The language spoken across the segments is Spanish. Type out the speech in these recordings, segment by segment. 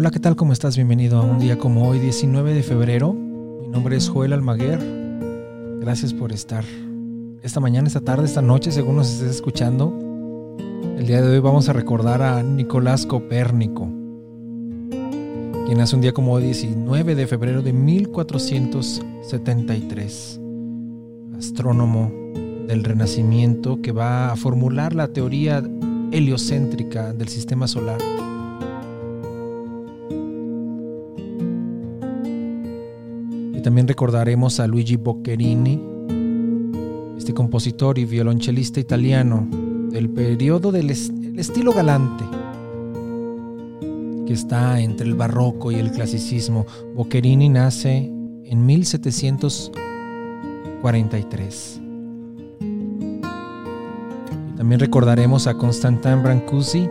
Hola, ¿qué tal? ¿Cómo estás? Bienvenido a un día como hoy, 19 de febrero. Mi nombre es Joel Almaguer. Gracias por estar esta mañana, esta tarde, esta noche, según nos estés escuchando. El día de hoy vamos a recordar a Nicolás Copérnico, quien nace un día como hoy, 19 de febrero de 1473. Astrónomo del Renacimiento que va a formular la teoría heliocéntrica del sistema solar. Y también recordaremos a Luigi Boccherini, este compositor y violonchelista italiano del periodo del estilo galante, que está entre el barroco y el clasicismo. Boccherini nace en 1743. Y también recordaremos a Constantin Brancusi,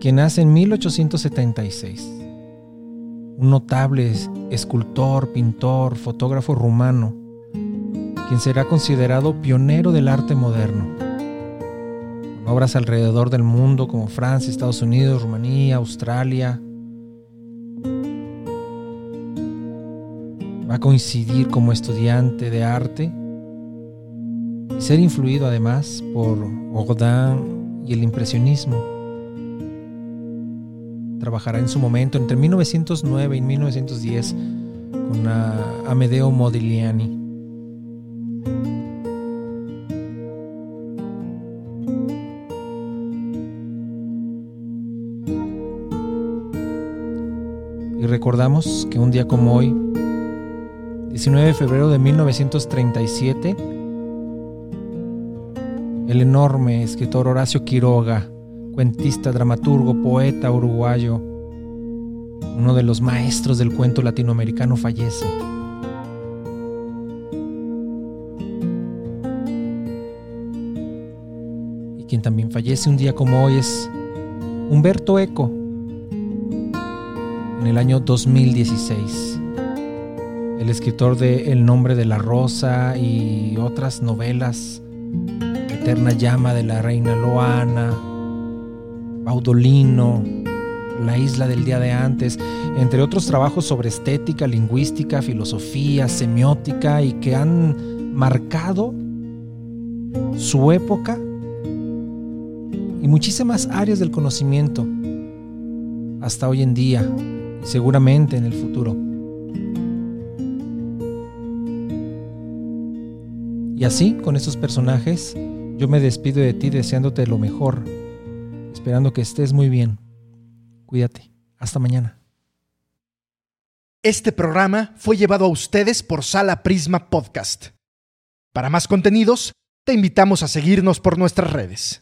quien nace en 1876 un notable escultor, pintor, fotógrafo rumano, quien será considerado pionero del arte moderno, con obras alrededor del mundo como Francia, Estados Unidos, Rumanía, Australia. Va a coincidir como estudiante de arte y ser influido además por Rodin y el impresionismo trabajará en su momento entre 1909 y 1910 con Amedeo Modigliani. Y recordamos que un día como hoy, 19 de febrero de 1937, el enorme escritor Horacio Quiroga cuentista, dramaturgo, poeta uruguayo, uno de los maestros del cuento latinoamericano, fallece. Y quien también fallece un día como hoy es Humberto Eco, en el año 2016. El escritor de El nombre de la rosa y otras novelas, Eterna llama de la reina Loana, Baudolino, La isla del día de antes, entre otros trabajos sobre estética, lingüística, filosofía, semiótica y que han marcado su época y muchísimas áreas del conocimiento hasta hoy en día y seguramente en el futuro. Y así, con estos personajes, yo me despido de ti deseándote lo mejor esperando que estés muy bien. Cuídate. Hasta mañana. Este programa fue llevado a ustedes por Sala Prisma Podcast. Para más contenidos, te invitamos a seguirnos por nuestras redes.